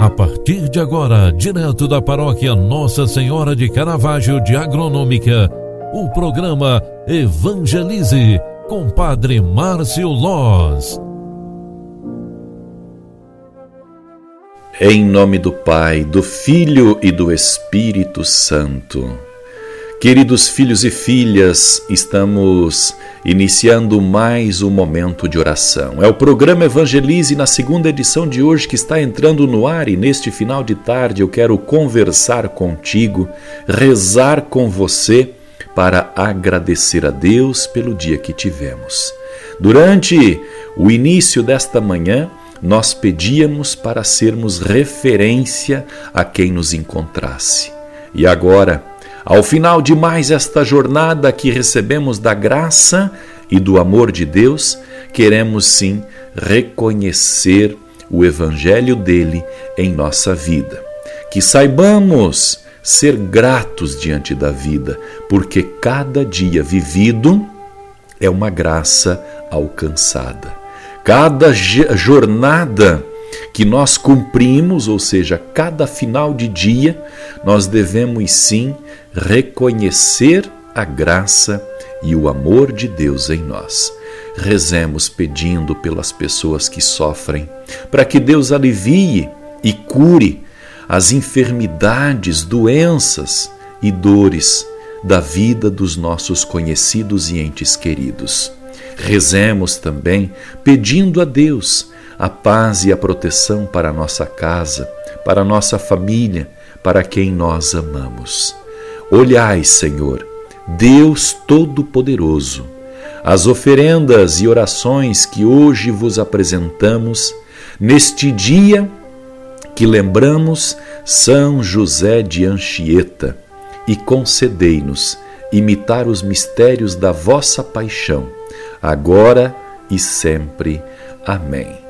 A partir de agora, direto da paróquia Nossa Senhora de Caravaggio de Agronômica, o programa Evangelize com Padre Márcio Loz. Em nome do Pai, do Filho e do Espírito Santo. Queridos filhos e filhas, estamos iniciando mais um momento de oração. É o programa Evangelize na segunda edição de hoje que está entrando no ar e neste final de tarde eu quero conversar contigo, rezar com você para agradecer a Deus pelo dia que tivemos. Durante o início desta manhã, nós pedíamos para sermos referência a quem nos encontrasse. E agora, ao final de mais esta jornada que recebemos da graça e do amor de Deus, queremos sim reconhecer o Evangelho dele em nossa vida. Que saibamos ser gratos diante da vida, porque cada dia vivido é uma graça alcançada. Cada jornada que nós cumprimos, ou seja, cada final de dia, nós devemos sim reconhecer a graça e o amor de Deus em nós. Rezemos pedindo pelas pessoas que sofrem, para que Deus alivie e cure as enfermidades, doenças e dores da vida dos nossos conhecidos e entes queridos. Rezemos também pedindo a Deus a paz e a proteção para a nossa casa, para a nossa família, para quem nós amamos. Olhai, Senhor, Deus Todo-Poderoso, as oferendas e orações que hoje vos apresentamos, neste dia que lembramos São José de Anchieta, e concedei-nos imitar os mistérios da vossa paixão, agora e sempre. Amém.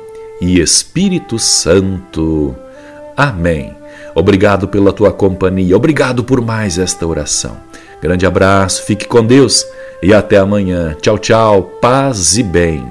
e Espírito Santo. Amém. Obrigado pela tua companhia, obrigado por mais esta oração. Grande abraço, fique com Deus e até amanhã. Tchau, tchau, paz e bem.